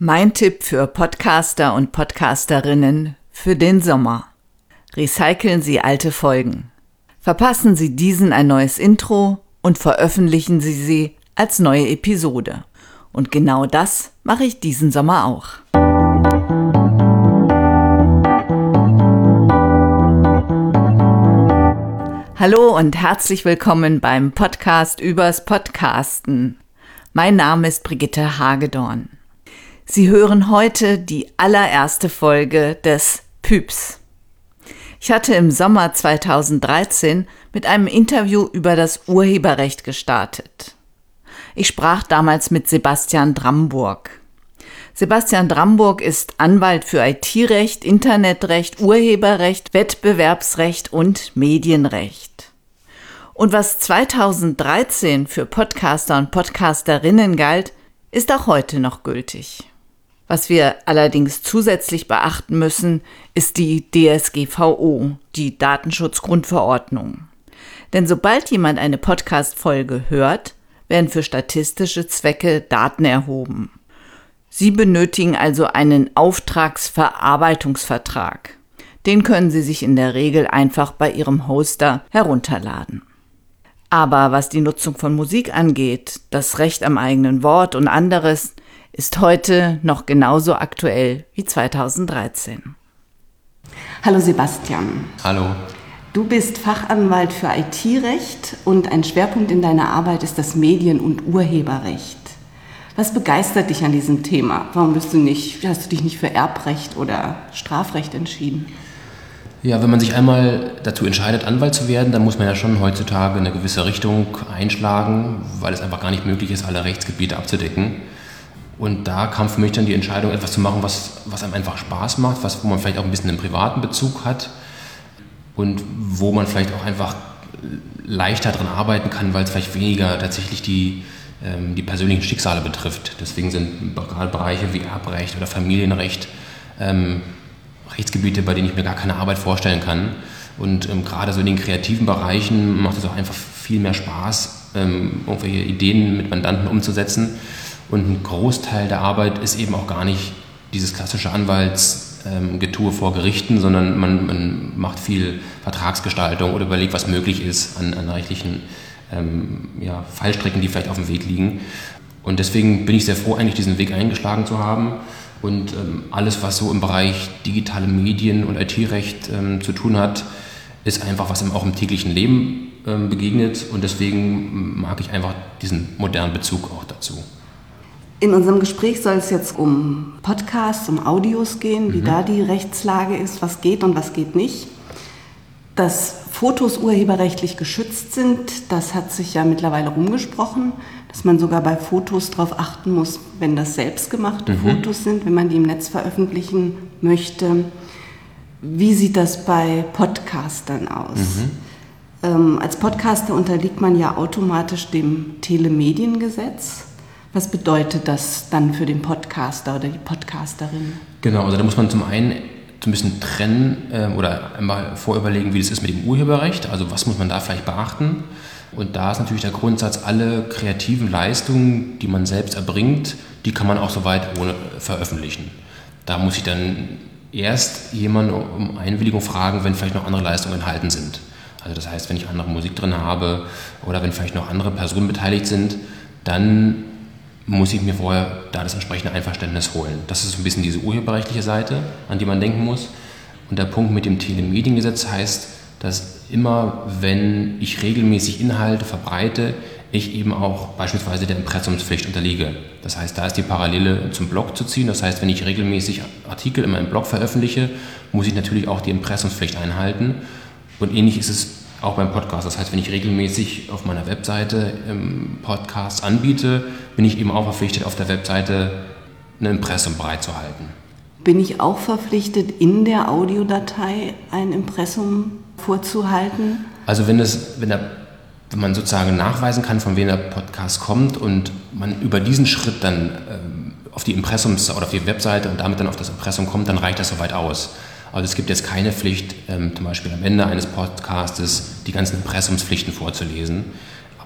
Mein Tipp für Podcaster und Podcasterinnen für den Sommer. Recyceln Sie alte Folgen. Verpassen Sie diesen ein neues Intro und veröffentlichen Sie sie als neue Episode. Und genau das mache ich diesen Sommer auch. Hallo und herzlich willkommen beim Podcast übers Podcasten. Mein Name ist Brigitte Hagedorn. Sie hören heute die allererste Folge des Pyps. Ich hatte im Sommer 2013 mit einem Interview über das Urheberrecht gestartet. Ich sprach damals mit Sebastian Dramburg. Sebastian Dramburg ist Anwalt für IT-Recht, Internetrecht, Urheberrecht, Wettbewerbsrecht und Medienrecht. Und was 2013 für Podcaster und Podcasterinnen galt, ist auch heute noch gültig. Was wir allerdings zusätzlich beachten müssen, ist die DSGVO, die Datenschutzgrundverordnung. Denn sobald jemand eine Podcast-Folge hört, werden für statistische Zwecke Daten erhoben. Sie benötigen also einen Auftragsverarbeitungsvertrag. Den können Sie sich in der Regel einfach bei Ihrem Hoster herunterladen. Aber was die Nutzung von Musik angeht, das Recht am eigenen Wort und anderes, ist heute noch genauso aktuell wie 2013. Hallo Sebastian. Hallo. Du bist Fachanwalt für IT-Recht und ein Schwerpunkt in deiner Arbeit ist das Medien- und Urheberrecht. Was begeistert dich an diesem Thema? Warum bist du nicht, hast du dich nicht für Erbrecht oder Strafrecht entschieden? Ja, wenn man sich einmal dazu entscheidet, Anwalt zu werden, dann muss man ja schon heutzutage eine gewisse Richtung einschlagen, weil es einfach gar nicht möglich ist, alle Rechtsgebiete abzudecken. Und da kam für mich dann die Entscheidung, etwas zu machen, was, was einem einfach Spaß macht, was, wo man vielleicht auch ein bisschen einen privaten Bezug hat und wo man vielleicht auch einfach leichter dran arbeiten kann, weil es vielleicht weniger tatsächlich die, ähm, die persönlichen Schicksale betrifft. Deswegen sind gerade Bereiche wie Erbrecht oder Familienrecht ähm, Rechtsgebiete, bei denen ich mir gar keine Arbeit vorstellen kann. Und ähm, gerade so in den kreativen Bereichen macht es auch einfach viel mehr Spaß, ähm, irgendwelche Ideen mit Mandanten umzusetzen und ein Großteil der Arbeit ist eben auch gar nicht dieses klassische Anwaltsgetue vor Gerichten, sondern man, man, macht viel Vertragsgestaltung oder überlegt, was möglich ist an, an rechtlichen ähm, ja, Fallstrecken, die vielleicht auf dem Weg liegen. Und deswegen bin ich sehr froh, eigentlich diesen Weg eingeschlagen zu haben. Und ähm, alles, was so im Bereich digitale Medien und IT-Recht ähm, zu tun hat, ist einfach, was auch im täglichen Leben ähm, begegnet. Und deswegen mag ich einfach diesen modernen Bezug auch dazu. In unserem Gespräch soll es jetzt um Podcasts, um Audios gehen, wie mhm. da die Rechtslage ist, was geht und was geht nicht. Dass Fotos urheberrechtlich geschützt sind, das hat sich ja mittlerweile rumgesprochen, dass man sogar bei Fotos darauf achten muss, wenn das selbstgemachte mhm. Fotos sind, wenn man die im Netz veröffentlichen möchte. Wie sieht das bei Podcastern aus? Mhm. Ähm, als Podcaster unterliegt man ja automatisch dem Telemediengesetz. Was bedeutet das dann für den Podcaster oder die Podcasterin? Genau, also da muss man zum einen so ein bisschen trennen äh, oder einmal vorüberlegen, wie das ist mit dem Urheberrecht. Also was muss man da vielleicht beachten? Und da ist natürlich der Grundsatz, alle kreativen Leistungen, die man selbst erbringt, die kann man auch soweit ohne veröffentlichen. Da muss ich dann erst jemanden um Einwilligung fragen, wenn vielleicht noch andere Leistungen enthalten sind. Also das heißt, wenn ich andere Musik drin habe oder wenn vielleicht noch andere Personen beteiligt sind, dann muss ich mir vorher da das entsprechende Einverständnis holen. Das ist ein bisschen diese urheberrechtliche Seite, an die man denken muss. Und der Punkt mit dem Telemediengesetz heißt, dass immer, wenn ich regelmäßig Inhalte verbreite, ich eben auch beispielsweise der Impressumspflicht unterliege. Das heißt, da ist die Parallele zum Blog zu ziehen. Das heißt, wenn ich regelmäßig Artikel in meinem Blog veröffentliche, muss ich natürlich auch die Impressumspflicht einhalten. Und ähnlich ist es auch beim Podcast. Das heißt, wenn ich regelmäßig auf meiner Webseite ähm, Podcasts anbiete, bin ich eben auch verpflichtet, auf der Webseite ein Impressum bereitzuhalten. Bin ich auch verpflichtet, in der Audiodatei ein Impressum vorzuhalten? Also wenn, es, wenn, der, wenn man sozusagen nachweisen kann, von wem der Podcast kommt und man über diesen Schritt dann ähm, auf die Impressums- oder auf die Webseite und damit dann auf das Impressum kommt, dann reicht das soweit aus. Also es gibt jetzt keine Pflicht, ähm, zum Beispiel am Ende eines Podcastes die ganzen Impressumspflichten vorzulesen.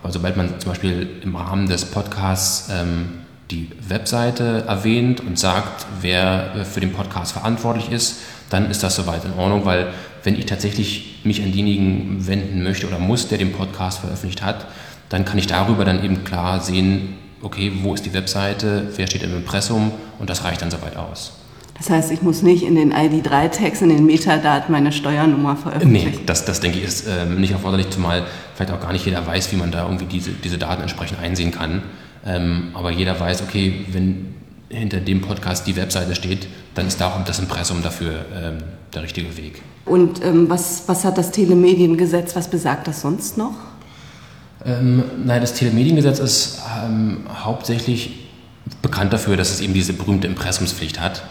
Aber sobald man zum Beispiel im Rahmen des Podcasts ähm, die Webseite erwähnt und sagt, wer äh, für den Podcast verantwortlich ist, dann ist das soweit in Ordnung, weil wenn ich tatsächlich mich an denjenigen wenden möchte oder muss, der den Podcast veröffentlicht hat, dann kann ich darüber dann eben klar sehen, okay, wo ist die Webseite, wer steht im Impressum und das reicht dann soweit aus. Das heißt, ich muss nicht in den ID3-Tags, in den Metadaten meine Steuernummer veröffentlichen? Nee, das, das denke ich ist ähm, nicht erforderlich, zumal vielleicht auch gar nicht jeder weiß, wie man da irgendwie diese, diese Daten entsprechend einsehen kann. Ähm, aber jeder weiß, okay, wenn hinter dem Podcast die Webseite steht, dann ist da auch das Impressum dafür ähm, der richtige Weg. Und ähm, was, was hat das Telemediengesetz, was besagt das sonst noch? Ähm, nein, das Telemediengesetz ist ähm, hauptsächlich bekannt dafür, dass es eben diese berühmte Impressumspflicht hat.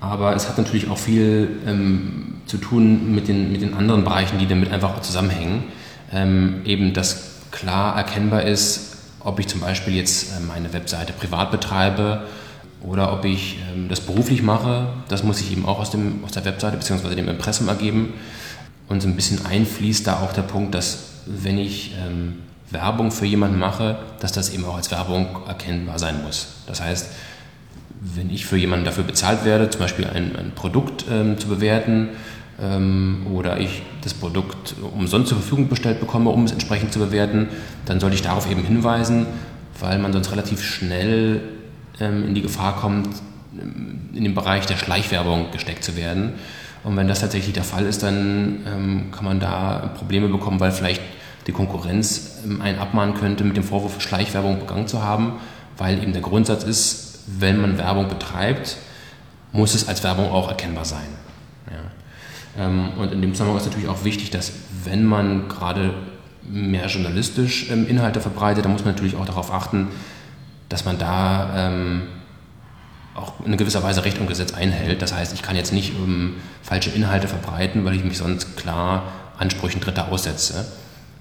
Aber es hat natürlich auch viel ähm, zu tun mit den, mit den anderen Bereichen, die damit einfach zusammenhängen. Ähm, eben, dass klar erkennbar ist, ob ich zum Beispiel jetzt ähm, eine Webseite privat betreibe oder ob ich ähm, das beruflich mache. Das muss ich eben auch aus, dem, aus der Webseite bzw. dem Impressum ergeben. Und so ein bisschen einfließt da auch der Punkt, dass wenn ich ähm, Werbung für jemanden mache, dass das eben auch als Werbung erkennbar sein muss. Das heißt, wenn ich für jemanden dafür bezahlt werde, zum Beispiel ein, ein Produkt ähm, zu bewerten ähm, oder ich das Produkt umsonst zur Verfügung bestellt bekomme, um es entsprechend zu bewerten, dann sollte ich darauf eben hinweisen, weil man sonst relativ schnell ähm, in die Gefahr kommt, ähm, in den Bereich der Schleichwerbung gesteckt zu werden. Und wenn das tatsächlich der Fall ist, dann ähm, kann man da Probleme bekommen, weil vielleicht die Konkurrenz ähm, einen abmahnen könnte, mit dem Vorwurf Schleichwerbung begangen zu haben, weil eben der Grundsatz ist, wenn man Werbung betreibt, muss es als Werbung auch erkennbar sein. Ja. Ähm, und in dem Zusammenhang ist natürlich auch wichtig, dass wenn man gerade mehr journalistisch ähm, Inhalte verbreitet, dann muss man natürlich auch darauf achten, dass man da ähm, auch in gewisser Weise Recht und Gesetz einhält. Das heißt, ich kann jetzt nicht um, falsche Inhalte verbreiten, weil ich mich sonst klar Ansprüchen Dritter aussetze.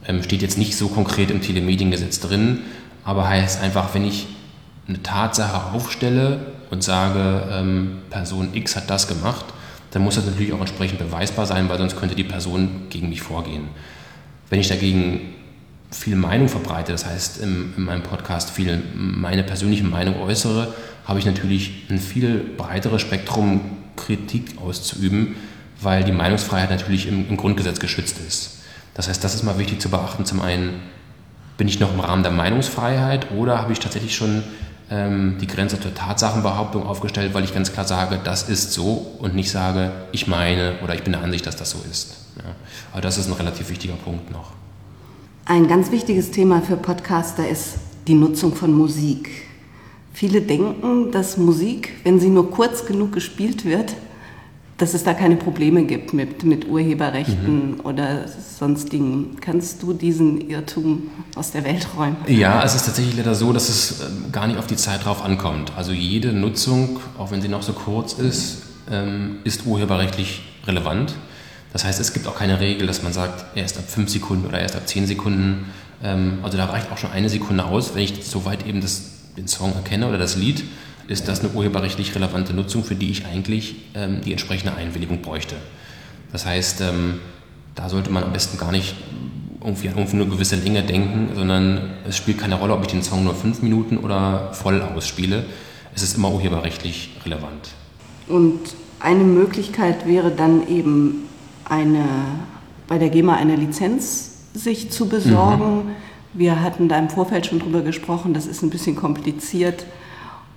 Ähm, steht jetzt nicht so konkret im Telemediengesetz drin, aber heißt einfach, wenn ich eine Tatsache aufstelle und sage, ähm, Person X hat das gemacht, dann muss das natürlich auch entsprechend beweisbar sein, weil sonst könnte die Person gegen mich vorgehen. Wenn ich dagegen viel Meinung verbreite, das heißt in, in meinem Podcast viel meine persönliche Meinung äußere, habe ich natürlich ein viel breiteres Spektrum Kritik auszuüben, weil die Meinungsfreiheit natürlich im, im Grundgesetz geschützt ist. Das heißt, das ist mal wichtig zu beachten. Zum einen, bin ich noch im Rahmen der Meinungsfreiheit oder habe ich tatsächlich schon ähm, die Grenze zur Tatsachenbehauptung aufgestellt, weil ich ganz klar sage, das ist so und nicht sage, ich meine oder ich bin der Ansicht, dass das so ist. Ja. Aber das ist ein relativ wichtiger Punkt noch. Ein ganz wichtiges Thema für Podcaster ist die Nutzung von Musik. Viele denken, dass Musik, wenn sie nur kurz genug gespielt wird, dass es da keine Probleme gibt mit, mit Urheberrechten mhm. oder sonstigen. Kannst du diesen Irrtum aus der Welt räumen? Ja, es ist tatsächlich leider so, dass es ähm, gar nicht auf die Zeit drauf ankommt. Also jede Nutzung, auch wenn sie noch so kurz ist, ähm, ist urheberrechtlich relevant. Das heißt, es gibt auch keine Regel, dass man sagt, erst ab fünf Sekunden oder erst ab zehn Sekunden. Ähm, also da reicht auch schon eine Sekunde aus, wenn ich soweit eben das, den Song erkenne oder das Lied ist das eine urheberrechtlich relevante Nutzung, für die ich eigentlich ähm, die entsprechende Einwilligung bräuchte. Das heißt, ähm, da sollte man am besten gar nicht irgendwie an irgendwie eine gewisse Länge denken, sondern es spielt keine Rolle, ob ich den Song nur fünf Minuten oder voll ausspiele. Es ist immer urheberrechtlich relevant. Und eine Möglichkeit wäre dann eben eine, bei der GEMA eine Lizenz sich zu besorgen. Mhm. Wir hatten da im Vorfeld schon drüber gesprochen, das ist ein bisschen kompliziert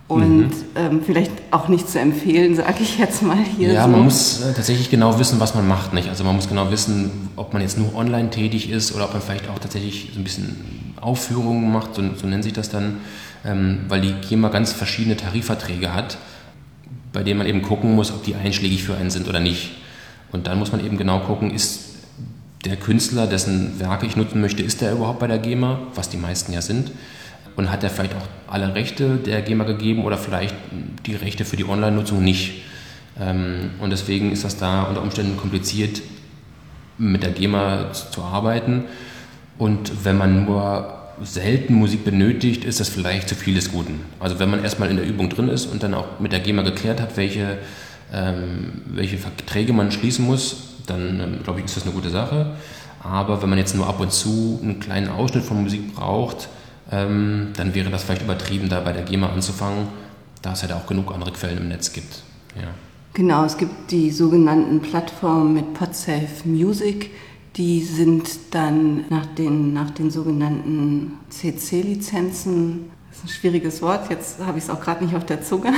und mhm. ähm, vielleicht auch nicht zu empfehlen, sage ich jetzt mal hier. Ja, so. man muss äh, tatsächlich genau wissen, was man macht. Nicht? Also man muss genau wissen, ob man jetzt nur online tätig ist oder ob man vielleicht auch tatsächlich so ein bisschen Aufführungen macht, so, so nennt sich das dann, ähm, weil die GEMA ganz verschiedene Tarifverträge hat, bei denen man eben gucken muss, ob die einschlägig für einen sind oder nicht. Und dann muss man eben genau gucken, ist der Künstler, dessen Werke ich nutzen möchte, ist der überhaupt bei der GEMA, was die meisten ja sind und hat er vielleicht auch alle Rechte der GEMA gegeben oder vielleicht die Rechte für die Online-Nutzung nicht. Ähm, und deswegen ist das da unter Umständen kompliziert, mit der GEMA zu arbeiten. Und wenn man nur selten Musik benötigt, ist das vielleicht zu viel des Guten. Also wenn man erstmal in der Übung drin ist und dann auch mit der GEMA geklärt hat, welche, ähm, welche Verträge man schließen muss, dann ähm, glaube ich, ist das eine gute Sache. Aber wenn man jetzt nur ab und zu einen kleinen Ausschnitt von Musik braucht, ähm, dann wäre das vielleicht übertrieben, da bei der GEMA anzufangen, da es ja da auch genug andere Quellen im Netz gibt. Ja. Genau, es gibt die sogenannten Plattformen mit PodSafe Music, die sind dann nach den, nach den sogenannten CC-Lizenzen, das ist ein schwieriges Wort, jetzt habe ich es auch gerade nicht auf der Zunge.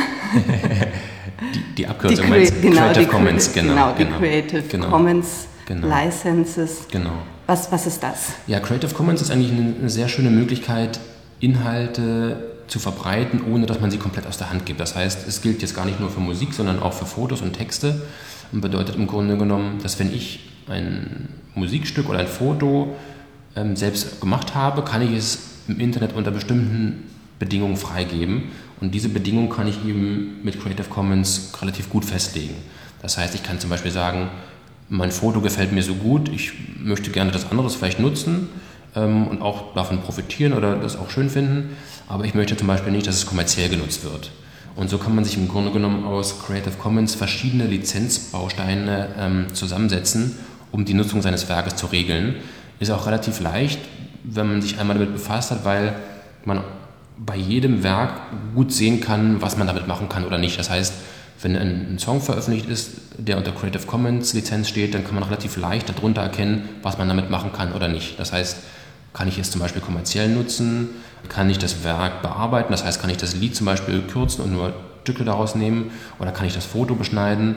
die, die Abkürzung die genau, Creative Commons, genau. Genau, die genau, Creative genau, Commons genau. Licenses. Genau. Was, was ist das? Ja, Creative Commons ist eigentlich eine, sehr schöne Möglichkeit, Inhalte zu verbreiten, ohne dass man sie komplett aus der Hand gibt. Das heißt, es gilt jetzt gar nicht nur für Musik, sondern auch für Fotos und Texte und bedeutet im Grunde genommen, dass wenn ich ein Musikstück oder ein Foto ähm, selbst gemacht habe, kann ich es im Internet unter bestimmten Bedingungen freigeben und diese Bedingungen kann ich eben mit Creative Commons relativ gut festlegen. Das heißt, ich kann zum Beispiel sagen, mein Foto gefällt mir so gut, ich möchte gerne das anderes vielleicht nutzen ähm, und auch davon profitieren oder das auch schön finden, aber ich möchte zum Beispiel nicht, dass es kommerziell genutzt wird. Und so kann man sich im Grunde genommen aus Creative Commons verschiedene Lizenzbausteine ähm, zusammensetzen, um die Nutzung seines Werkes zu regeln. Ist auch relativ leicht, wenn man sich einmal damit befasst hat, weil man bei jedem Werk gut sehen kann, was man damit machen kann oder nicht. Das heißt, wenn ein, Song veröffentlicht ist, der unter Creative Commons Lizenz steht, dann kann man relativ leicht darunter erkennen, was man damit machen kann oder nicht. Das heißt, kann ich es zum Beispiel kommerziell nutzen? Kann ich das Werk bearbeiten? Das heißt, kann ich das Lied zum Beispiel kürzen und nur Stücke daraus nehmen? Oder kann ich das Foto beschneiden?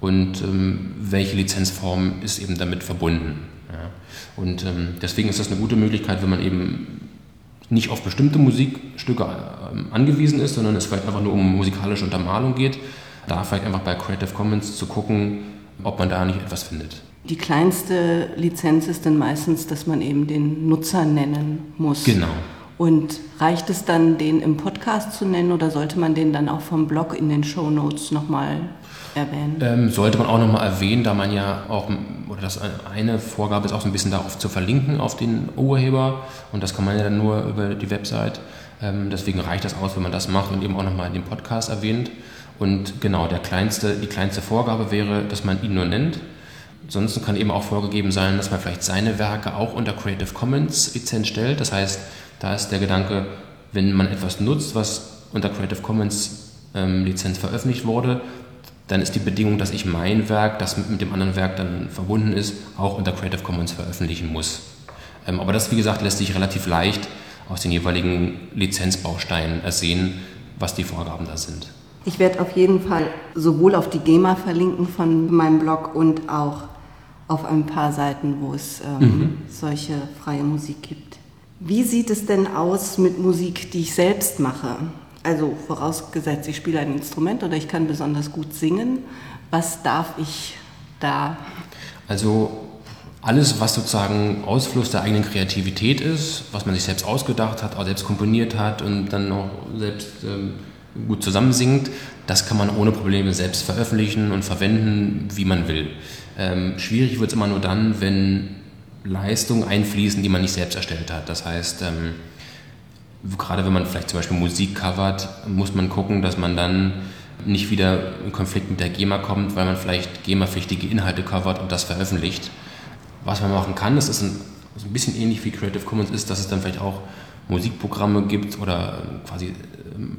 Und ähm, welche Lizenzform ist eben damit verbunden? Ja. Und ähm, deswegen ist das eine gute Möglichkeit, wenn man eben nicht auf bestimmte Musikstücke ähm, angewiesen ist, sondern es vielleicht einfach nur um musikalische Untermalung geht, da vielleicht einfach bei Creative Commons zu gucken, ob man da nicht etwas findet. Die kleinste Lizenz ist dann meistens, dass man eben den Nutzer nennen muss. Genau. Und reicht es dann, den im Podcast zu nennen oder sollte man den dann auch vom Blog in den Show Notes nochmal erwähnen? Ähm, sollte man auch nochmal erwähnen, da man ja auch, oder das eine Vorgabe ist auch so ein bisschen darauf zu verlinken, auf den Urheber. Und das kann man ja dann nur über die Website. Ähm, deswegen reicht das aus, wenn man das macht und eben auch nochmal in dem Podcast erwähnt. Und genau, der kleinste, die kleinste Vorgabe wäre, dass man ihn nur nennt Ansonsten kann eben auch vorgegeben sein, dass man vielleicht seine Werke auch unter Creative Commons Lizenz stellt. Das heißt, da ist der Gedanke, wenn man etwas nutzt, was unter Creative Commons ähm, Lizenz veröffentlicht wurde, dann ist die Bedingung, dass ich mein Werk, das mit, dem anderen Werk dann verbunden ist, auch unter Creative Commons veröffentlichen muss. Ähm, aber das, wie gesagt, lässt sich relativ leicht aus den jeweiligen Lizenzbausteinen ersehen, was die Vorgaben da sind. Ich werde auf jeden Fall sowohl auf die GEMA verlinken von meinem Blog und auch auf ein paar Seiten, wo es ähm, mhm. solche freie Musik gibt. Wie sieht es denn aus mit Musik, die ich selbst mache? Also vorausgesetzt, ich spiele ein Instrument oder ich kann besonders gut singen. Was darf ich da? Also alles, was sozusagen Ausfluss der eigenen Kreativität ist, was man sich selbst ausgedacht hat, auch selbst komponiert hat und dann noch selbst ähm, gut zusammensingt, das kann man ohne Probleme selbst veröffentlichen und verwenden, wie man will. Ähm, schwierig wird es immer nur dann, wenn Leistungen einfließen, die man nicht selbst erstellt hat. Das heißt, ähm, gerade wenn man vielleicht zum Beispiel Musik covert, muss man gucken, dass man dann nicht wieder in Konflikt mit der GEMA kommt, weil man vielleicht GEMA-pflichtige Inhalte covert und das veröffentlicht. Was man machen kann, das ist ein, so ein bisschen ähnlich wie Creative Commons ist, dass es dann vielleicht auch Musikprogramme gibt oder quasi ähm,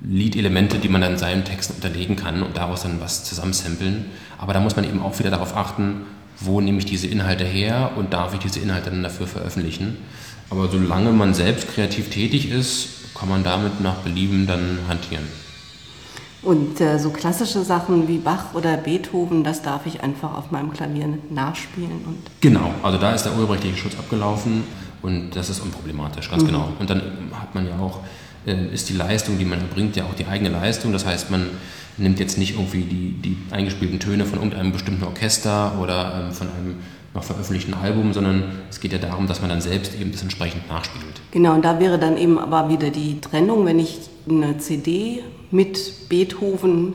Liedelemente, die man dann seinen Texten unterlegen kann und daraus dann was zusammensampeln. Aber da muss man eben auch wieder darauf achten, wo nehme ich diese Inhalte her und darf ich diese Inhalte dann dafür veröffentlichen. Aber solange man selbst kreativ tätig ist, kann man damit nach Belieben dann hantieren. Und äh, so klassische Sachen wie Bach oder Beethoven, das darf ich einfach auf meinem Klavier nachspielen. Und genau, also da ist der urheberrechtliche Schutz abgelaufen und das ist unproblematisch, ganz mhm. genau. Und dann hat man ja auch ist die Leistung, die man erbringt, ja auch die eigene Leistung. Das heißt, man nimmt jetzt nicht irgendwie die, die eingespielten Töne von irgendeinem bestimmten Orchester oder ähm, von einem noch veröffentlichten Album, sondern es geht ja darum, dass man dann selbst eben das entsprechend nachspielt. Genau, und da wäre dann eben aber wieder die Trennung, wenn ich eine CD mit Beethoven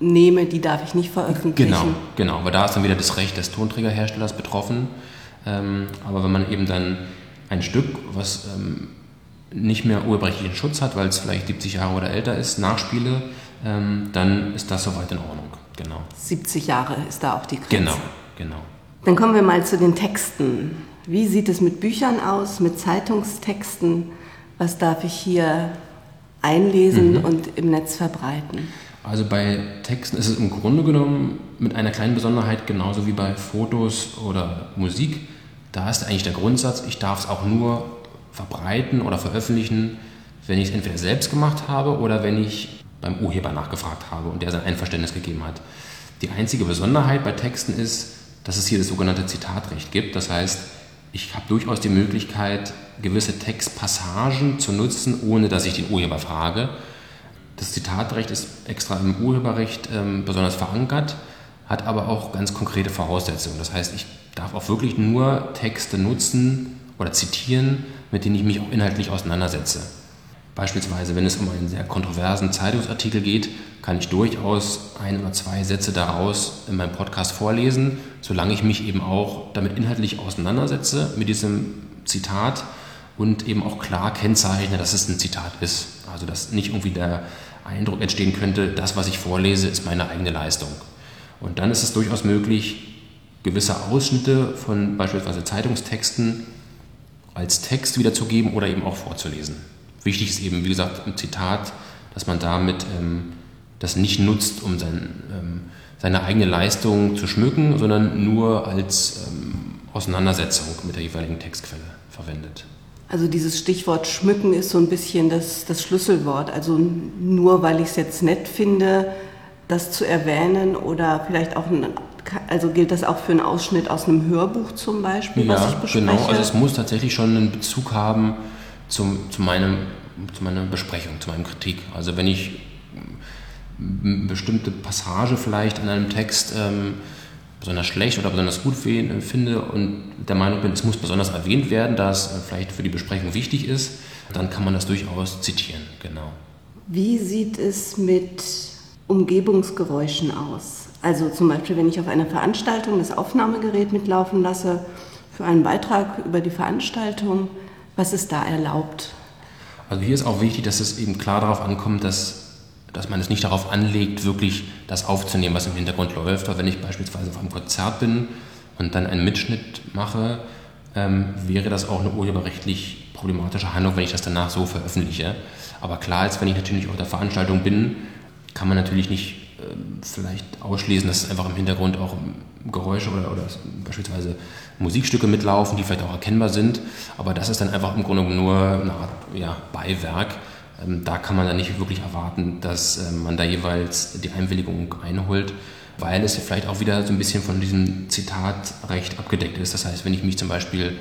nehme, die darf ich nicht veröffentlichen. Genau, genau, aber da ist dann wieder das Recht des Tonträgerherstellers betroffen. Ähm, aber wenn man eben dann ein Stück, was ähm, nicht mehr urheberrechtlichen Schutz hat, weil es vielleicht 70 Jahre oder älter ist, nachspiele, ähm, dann ist das soweit in Ordnung. Genau. 70 Jahre ist da auch die Grenze. Genau, genau. Dann kommen wir mal zu den Texten. Wie sieht es mit Büchern aus, mit Zeitungstexten? was darf ich hier einlesen mhm. und im Netz verbreiten? Also bei Texten ist es im Grunde genommen mit einer kleinen Besonderheit genauso wie bei Fotos oder Musik. Da ist eigentlich der Grundsatz, ich darf es auch nur verbreiten oder veröffentlichen, wenn ich es entweder selbst gemacht habe oder wenn ich beim Urheber nachgefragt habe und der sein Einverständnis gegeben hat. Die einzige Besonderheit bei Texten ist, dass es hier das sogenannte Zitatrecht gibt. Das heißt, ich habe durchaus die Möglichkeit, gewisse Textpassagen zu nutzen, ohne dass ich den Urheber frage. Das Zitatrecht ist extra im Urheberrecht ähm, besonders verankert, hat aber auch ganz konkrete Voraussetzungen. Das heißt, ich darf auch wirklich nur Texte nutzen oder zitieren, mit denen ich mich auch inhaltlich auseinandersetze. Beispielsweise, wenn es um einen sehr kontroversen Zeitungsartikel geht, kann ich durchaus ein oder zwei Sätze daraus in meinem Podcast vorlesen, solange ich mich eben auch damit inhaltlich auseinandersetze mit diesem Zitat und eben auch klar kennzeichne, dass es ein Zitat ist. Also dass nicht irgendwie der Eindruck entstehen könnte, das, was ich vorlese, ist meine eigene Leistung. Und dann ist es durchaus möglich, gewisse Ausschnitte von beispielsweise Zeitungstexten als Text wiederzugeben oder eben auch vorzulesen. Wichtig ist eben, wie gesagt, im Zitat, dass man damit ähm, das nicht nutzt, um sein, ähm, seine eigene Leistung zu schmücken, sondern nur als ähm, Auseinandersetzung mit der jeweiligen Textquelle verwendet. Also dieses Stichwort schmücken ist so ein bisschen das, das Schlüsselwort. Also nur weil ich es jetzt nett finde, das zu erwähnen oder vielleicht auch, ein, also gilt das auch für einen Ausschnitt aus einem Hörbuch zum Beispiel, ja, was ich bespreche? genau. Also es muss tatsächlich schon einen Bezug haben zum, zu, meinem, zu meiner Besprechung, zu meinem Kritik. Also wenn ich eine bestimmte Passage vielleicht in einem Text ähm, besonders schlecht oder besonders gut finde und der Meinung bin, es muss besonders erwähnt werden, da es äh, vielleicht für die Besprechung wichtig ist, dann kann man das durchaus zitieren, genau. Wie sieht es mit Umgebungsgeräuschen aus? Also zum Beispiel, wenn ich auf einer Veranstaltung das Aufnahmegerät mitlaufen lasse für einen Beitrag über die Veranstaltung, was ist da erlaubt? Also hier ist auch wichtig, dass es eben klar darauf ankommt, dass, dass man es nicht darauf anlegt, wirklich das aufzunehmen, was im Hintergrund läuft. Aber wenn ich beispielsweise auf einem Konzert bin und dann einen Mitschnitt mache, ähm, wäre das auch eine urheberrechtlich problematische Handlung, wenn ich das danach so veröffentliche. Aber klar ist, wenn ich natürlich auf der Veranstaltung bin, kann man natürlich nicht äh, vielleicht ausschließen, dass einfach im Hintergrund auch Geräusche oder, oder beispielsweise Musikstücke mitlaufen, die vielleicht auch erkennbar sind. Aber das ist dann einfach im Grunde nur eine Art ja, Beiwerk. Ähm, da kann man dann nicht wirklich erwarten, dass ähm, man da jeweils die Einwilligung einholt, weil es vielleicht auch wieder so ein bisschen von diesem Zitatrecht abgedeckt ist. Das heißt, wenn ich mich zum Beispiel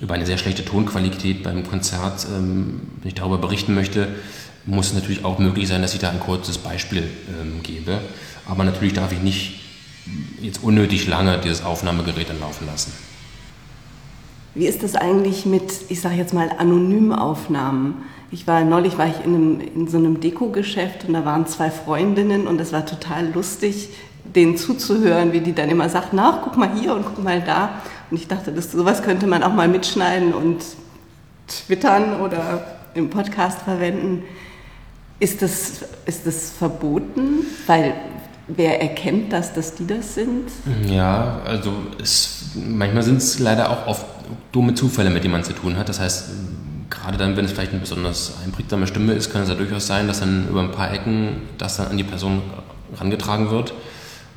über eine sehr schlechte Tonqualität beim Konzert, ähm, wenn ich darüber berichten möchte, muss es natürlich auch möglich sein, dass ich da ein kurzes Beispiel ähm, gebe. Aber natürlich darf ich nicht jetzt unnötig lange dieses Aufnahmegerät dann laufen lassen. Wie ist das eigentlich mit, ich sage jetzt mal, Anonymaufnahmen? Ich war neulich war ich in, einem, in so einem Deko-Geschäft und da waren zwei Freundinnen und es war total lustig, denen zuzuhören, wie die dann immer sagt, na, guck mal hier und guck mal da. Und ich dachte, das, sowas könnte man auch mal mitschneiden und twittern oder im Podcast verwenden. Ist das, ist das verboten? Weil wer erkennt das, dass die das sind? Ja, also es, manchmal sind es leider auch oft dumme Zufälle, mit denen man zu tun hat. Das heißt, gerade dann, wenn es vielleicht eine besonders einprägsame Stimme ist, kann es ja durchaus sein, dass dann über ein paar Ecken das dann an die Person herangetragen wird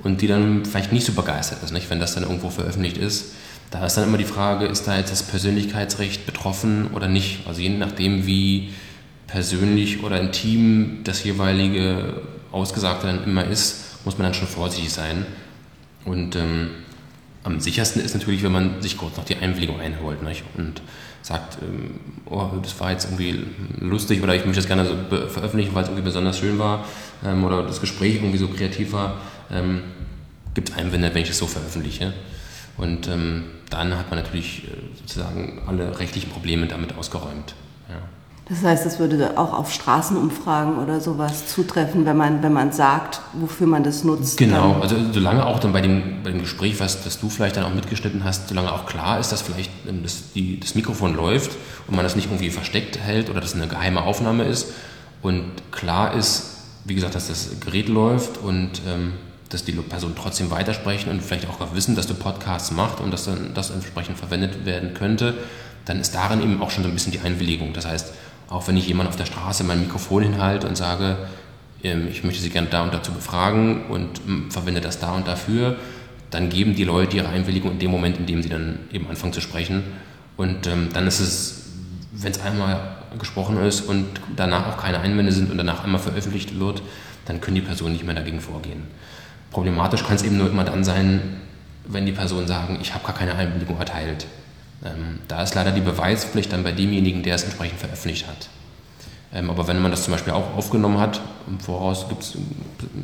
und die dann vielleicht nicht so begeistert ist, nicht? wenn das dann irgendwo veröffentlicht ist. Da ist dann immer die Frage, ist da jetzt das Persönlichkeitsrecht betroffen oder nicht? Also je nachdem, wie persönlich oder intim das jeweilige Ausgesagte dann immer ist, muss man dann schon vorsichtig sein. Und ähm, am sichersten ist natürlich, wenn man sich kurz noch die Einwilligung einholt nicht? und sagt, ähm, oh, das war jetzt irgendwie lustig oder ich möchte das gerne so veröffentlichen, weil es irgendwie besonders schön war ähm, oder das Gespräch irgendwie so kreativ war. Ähm, gibt Einwände, wenn ich das so veröffentliche. Und ähm, dann hat man natürlich äh, sozusagen alle rechtlichen Probleme damit ausgeräumt. Das heißt, es würde auch auf Straßenumfragen oder sowas zutreffen, wenn man, wenn man sagt, wofür man das nutzt. Genau, also solange auch dann bei dem, bei dem Gespräch, was das du vielleicht dann auch mitgeschnitten hast, solange auch klar ist, dass vielleicht ähm, das, die, das Mikrofon läuft und man das nicht irgendwie versteckt hält oder dass es eine geheime Aufnahme ist und klar ist, wie gesagt, dass das Gerät läuft und ähm, dass die Person trotzdem weitersprechen und vielleicht auch wissen, dass du Podcasts machst und dass dann das entsprechend verwendet werden könnte, dann ist darin eben auch schon so ein bisschen die Einwilligung. Das heißt, Auch wenn ich jemand auf der Straße mein Mikrofon hinhalte und sage, ähm, ich möchte Sie gerne da und dazu befragen und ähm, verwende das da und dafür, dann geben die Leute ihre Einwilligung in dem Moment, in dem sie dann eben anfangen zu sprechen. Und ähm, dann ist es, wenn es einmal gesprochen ist und danach auch keine Einwände sind und danach einmal veröffentlicht wird, dann können die Personen nicht mehr dagegen vorgehen. Problematisch kann es eben nur immer dann sein, wenn die Personen sagen, ich habe gar keine Einwilligung erteilt. Ähm, da ist leider die Beweispflicht dann bei demjenigen, der es entsprechend veröffentlicht hat. Ähm, aber wenn man das zum Beispiel auch aufgenommen hat, im Voraus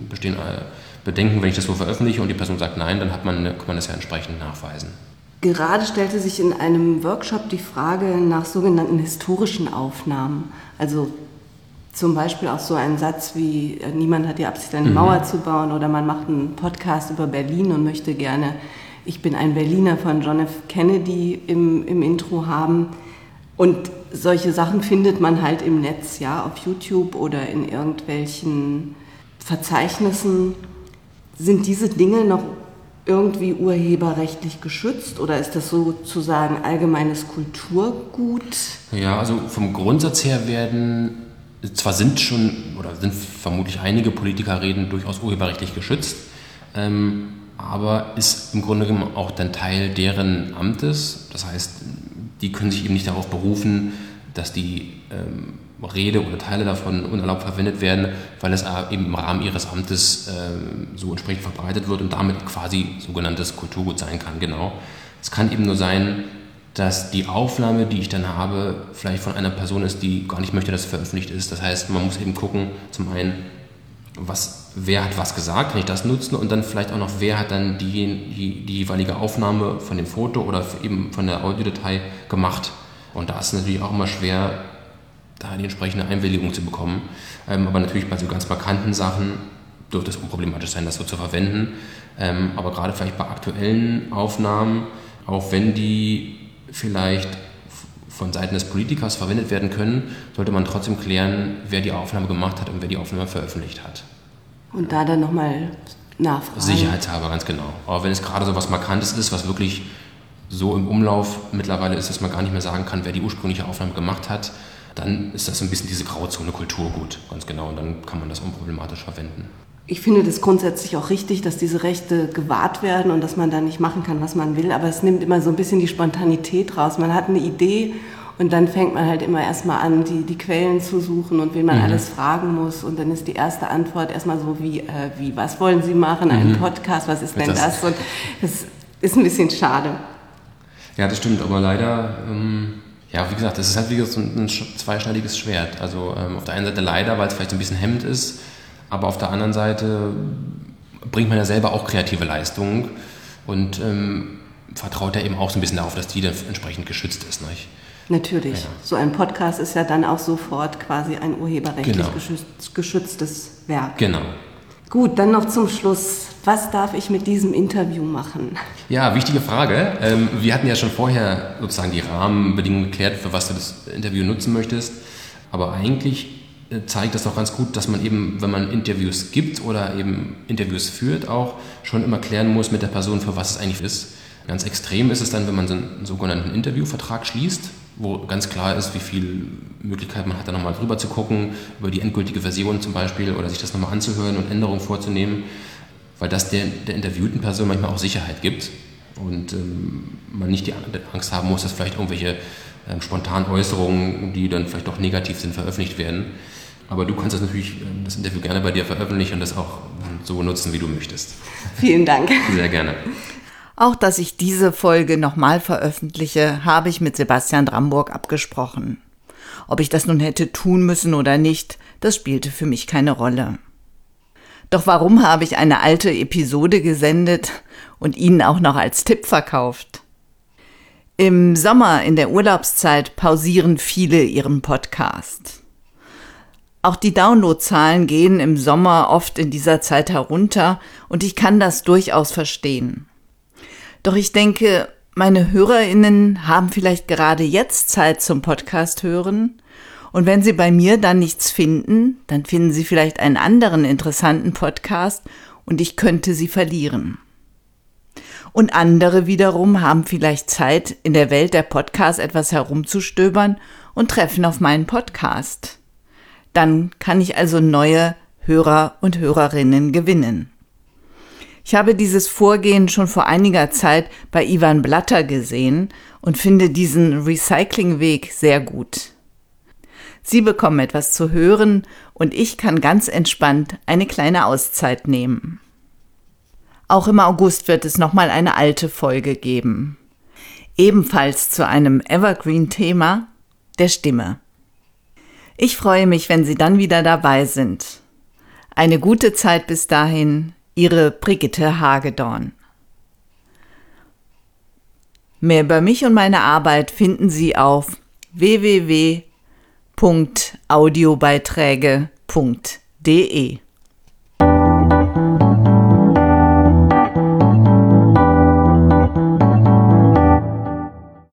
bestehen äh, Bedenken, wenn ich das so veröffentliche und die Person sagt nein, dann hat man, kann man das ja entsprechend nachweisen. Gerade stellte sich in einem Workshop die Frage nach sogenannten historischen Aufnahmen. Also zum Beispiel auch so ein Satz wie, äh, niemand hat die Absicht, eine mhm. Mauer zu bauen oder man macht einen Podcast über Berlin und möchte gerne, ich bin ein Berliner von John F. Kennedy im, im Intro haben. Und solche Sachen findet man halt im Netz, ja, auf YouTube oder in irgendwelchen Verzeichnissen. Sind diese Dinge noch irgendwie urheberrechtlich geschützt oder ist das sozusagen allgemeines Kulturgut? Ja, also vom Grundsatz her werden, zwar sind schon oder sind vermutlich einige Politikerreden durchaus urheberrechtlich geschützt, ähm, aber ist im Grunde genommen auch dann Teil deren Amtes. Das heißt, die können sich eben nicht darauf berufen, dass die ähm, Rede oder Teile davon unerlaubt verwendet werden, weil es eben im Rahmen ihres Amtes äh, so entsprechend verbreitet wird und damit quasi sogenanntes Kulturgut sein kann. Genau. Es kann eben nur sein, dass die Aufnahme, die ich dann habe, vielleicht von einer Person ist, die gar nicht möchte, dass es veröffentlicht ist. Das heißt, man muss eben gucken, zum einen, was, wer hat was gesagt, kann ich das nutzen und dann vielleicht auch noch, wer hat dann die, die, die jeweilige Aufnahme von dem Foto oder eben von der Audiodatei gemacht. Und da ist es natürlich auch immer schwer, da die entsprechende Einwilligung zu bekommen. Ähm, aber natürlich bei so ganz markanten Sachen dürfte es unproblematisch sein, das so zu verwenden. Ähm, aber gerade vielleicht bei aktuellen Aufnahmen, auch wenn die vielleicht von Seiten des Politikers verwendet werden können, sollte man trotzdem klären, wer die Aufnahme gemacht hat und wer die Aufnahme veröffentlicht hat. Und da dann nochmal nachfragen. Sicherheitshalber, ganz genau. Aber wenn es gerade so was Markantes ist, was wirklich so im Umlauf mittlerweile ist, dass man gar nicht mehr sagen kann, wer die ursprüngliche Aufnahme gemacht hat, dann ist das so ein bisschen diese Grauzone Kulturgut, ganz genau. Und dann kann man das unproblematisch verwenden. Ich finde das grundsätzlich auch richtig, dass diese Rechte gewahrt werden und dass man da nicht machen kann, was man will. Aber es nimmt immer so ein bisschen die Spontanität raus. Man hat eine Idee und dann fängt man halt immer erstmal an, die, die Quellen zu suchen und wen man mhm. alles fragen muss. Und dann ist die erste Antwort erstmal so wie, äh, wie was wollen Sie machen? Ein mhm. Podcast, was ist denn das? das? Und das ist ein bisschen schade. Ja, das stimmt, aber leider ähm, ja, wie gesagt, das ist halt wie gesagt so ein, zweischneidiges Schwert. Also ähm, auf der einen Seite leider, weil es vielleicht ein bisschen hemmend ist, aber auf der anderen Seite bringt man ja selber auch kreative Leistungen und ähm, vertraut ja eben auch so ein bisschen darauf, dass die dann entsprechend geschützt ist. Nicht? Natürlich. Ja. So ein Podcast ist ja dann auch sofort quasi ein urheberrechtlich genau. geschütztes Werk. Genau. Gut, dann noch zum Schluss. Was darf ich mit diesem Interview machen? Ja, wichtige Frage. Ähm, wir hatten ja schon vorher sozusagen die Rahmenbedingungen geklärt, für was du das Interview nutzen möchtest. Aber eigentlich zeigt das doch ganz gut, dass man eben, wenn man Interviews gibt oder eben Interviews führt, auch schon immer klären muss mit der Person, für was es eigentlich ist. Ganz extrem ist es dann, wenn man so einen sogenannten Interviewvertrag schließt wo ganz klar ist, wie viel Möglichkeit man hat, da nochmal drüber zu gucken, über die endgültige Version zum Beispiel oder sich das nochmal anzuhören und Änderungen vorzunehmen, weil das der, der interviewten Person manchmal auch Sicherheit gibt und ähm, man nicht die Angst haben muss, dass vielleicht irgendwelche ähm, spontanen Äußerungen, die dann vielleicht doch negativ sind, veröffentlicht werden. Aber du kannst das natürlich, ähm, das Interview gerne bei dir veröffentlichen und das auch so nutzen, wie du möchtest. Vielen Dank. Sehr gerne. Auch dass ich diese Folge nochmal veröffentliche, habe ich mit Sebastian Dramburg abgesprochen. Ob ich das nun hätte tun müssen oder nicht, das spielte für mich keine Rolle. Doch warum habe ich eine alte Episode gesendet und Ihnen auch noch als Tipp verkauft? Im Sommer in der Urlaubszeit pausieren viele ihren Podcast. Auch die Downloadzahlen gehen im Sommer oft in dieser Zeit herunter und ich kann das durchaus verstehen. Doch ich denke, meine Hörerinnen haben vielleicht gerade jetzt Zeit zum Podcast hören. Und wenn sie bei mir dann nichts finden, dann finden sie vielleicht einen anderen interessanten Podcast und ich könnte sie verlieren. Und andere wiederum haben vielleicht Zeit, in der Welt der Podcasts etwas herumzustöbern und treffen auf meinen Podcast. Dann kann ich also neue Hörer und Hörerinnen gewinnen. Ich habe dieses Vorgehen schon vor einiger Zeit bei Ivan Blatter gesehen und finde diesen Recyclingweg sehr gut. Sie bekommen etwas zu hören und ich kann ganz entspannt eine kleine Auszeit nehmen. Auch im August wird es nochmal eine alte Folge geben. Ebenfalls zu einem Evergreen-Thema, der Stimme. Ich freue mich, wenn Sie dann wieder dabei sind. Eine gute Zeit bis dahin, Ihre Brigitte Hagedorn. Mehr über mich und meine Arbeit finden Sie auf www.audiobeiträge.de.